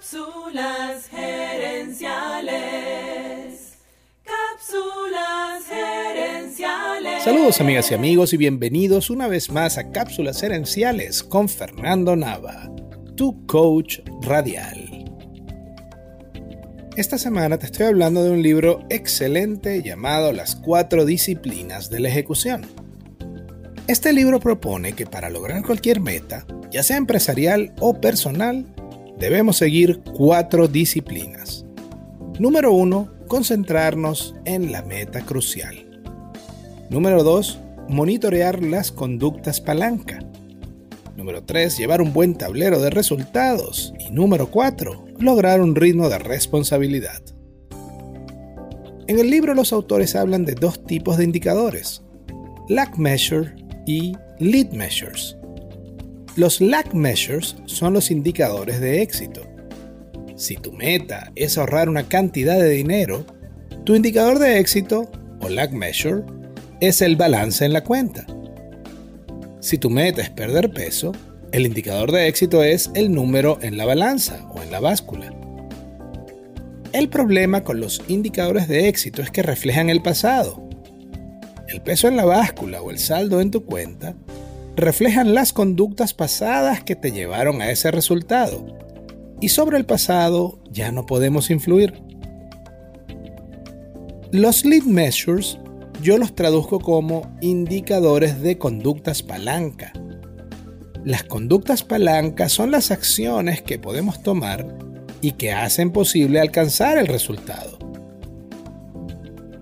Cápsulas gerenciales. Cápsulas gerenciales. Saludos amigas y amigos y bienvenidos una vez más a Cápsulas gerenciales con Fernando Nava, tu coach radial. Esta semana te estoy hablando de un libro excelente llamado Las cuatro disciplinas de la ejecución. Este libro propone que para lograr cualquier meta, ya sea empresarial o personal, debemos seguir cuatro disciplinas. Número 1. Concentrarnos en la meta crucial. Número 2. Monitorear las conductas palanca. Número 3. Llevar un buen tablero de resultados. Y número 4. Lograr un ritmo de responsabilidad. En el libro los autores hablan de dos tipos de indicadores, lag measure y lead measures. Los lag measures son los indicadores de éxito. Si tu meta es ahorrar una cantidad de dinero, tu indicador de éxito, o lag measure, es el balance en la cuenta. Si tu meta es perder peso, el indicador de éxito es el número en la balanza o en la báscula. El problema con los indicadores de éxito es que reflejan el pasado. El peso en la báscula o el saldo en tu cuenta reflejan las conductas pasadas que te llevaron a ese resultado. Y sobre el pasado ya no podemos influir. Los lead measures yo los traduzco como indicadores de conductas palanca. Las conductas palanca son las acciones que podemos tomar y que hacen posible alcanzar el resultado.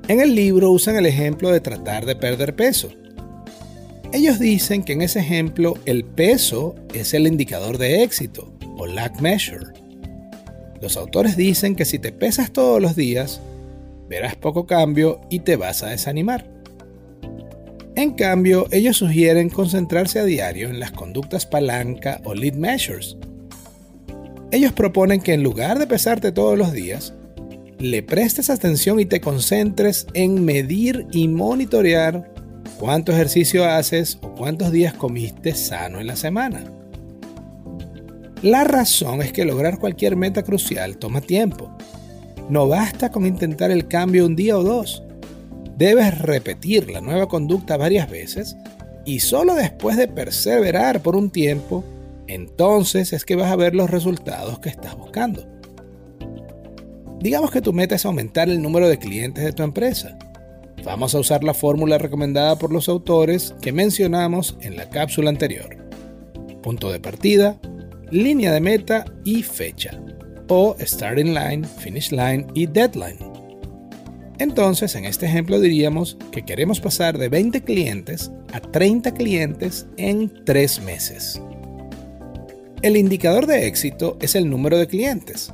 En el libro usan el ejemplo de tratar de perder peso. Ellos dicen que en ese ejemplo el peso es el indicador de éxito o lag measure. Los autores dicen que si te pesas todos los días, verás poco cambio y te vas a desanimar. En cambio, ellos sugieren concentrarse a diario en las conductas palanca o lead measures. Ellos proponen que en lugar de pesarte todos los días, le prestes atención y te concentres en medir y monitorear cuánto ejercicio haces o cuántos días comiste sano en la semana. La razón es que lograr cualquier meta crucial toma tiempo. No basta con intentar el cambio un día o dos. Debes repetir la nueva conducta varias veces y solo después de perseverar por un tiempo, entonces es que vas a ver los resultados que estás buscando. Digamos que tu meta es aumentar el número de clientes de tu empresa. Vamos a usar la fórmula recomendada por los autores que mencionamos en la cápsula anterior. Punto de partida, línea de meta y fecha. O starting line, finish line y deadline. Entonces, en este ejemplo diríamos que queremos pasar de 20 clientes a 30 clientes en 3 meses. El indicador de éxito es el número de clientes.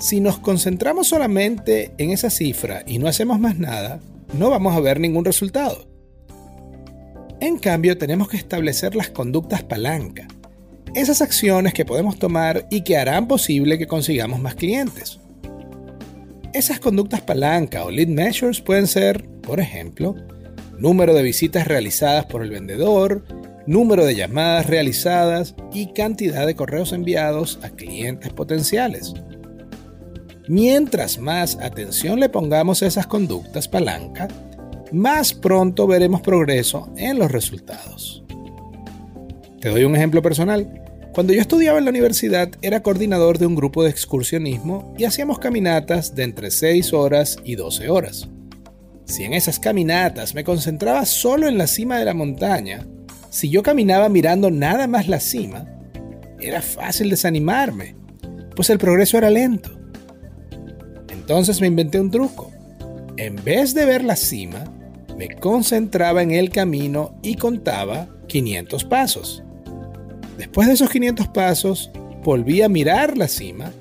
Si nos concentramos solamente en esa cifra y no hacemos más nada, no vamos a ver ningún resultado. En cambio, tenemos que establecer las conductas palanca, esas acciones que podemos tomar y que harán posible que consigamos más clientes. Esas conductas palanca o lead measures pueden ser, por ejemplo, número de visitas realizadas por el vendedor, número de llamadas realizadas y cantidad de correos enviados a clientes potenciales. Mientras más atención le pongamos a esas conductas palanca, más pronto veremos progreso en los resultados. Te doy un ejemplo personal. Cuando yo estudiaba en la universidad era coordinador de un grupo de excursionismo y hacíamos caminatas de entre 6 horas y 12 horas. Si en esas caminatas me concentraba solo en la cima de la montaña, si yo caminaba mirando nada más la cima, era fácil desanimarme, pues el progreso era lento. Entonces me inventé un truco. En vez de ver la cima, me concentraba en el camino y contaba 500 pasos. Después de esos 500 pasos, volví a mirar la cima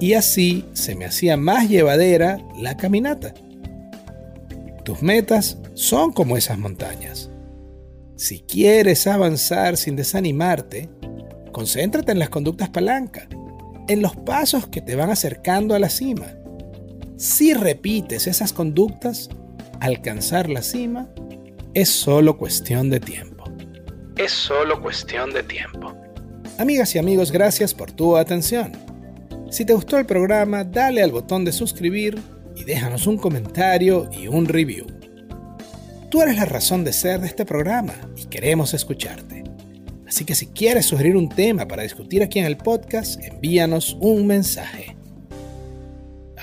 y así se me hacía más llevadera la caminata. Tus metas son como esas montañas. Si quieres avanzar sin desanimarte, concéntrate en las conductas palanca, en los pasos que te van acercando a la cima si repites esas conductas, alcanzar la cima es solo cuestión de tiempo. Es solo cuestión de tiempo. Amigas y amigos, gracias por tu atención. Si te gustó el programa, dale al botón de suscribir y déjanos un comentario y un review. Tú eres la razón de ser de este programa y queremos escucharte. Así que si quieres sugerir un tema para discutir aquí en el podcast, envíanos un mensaje.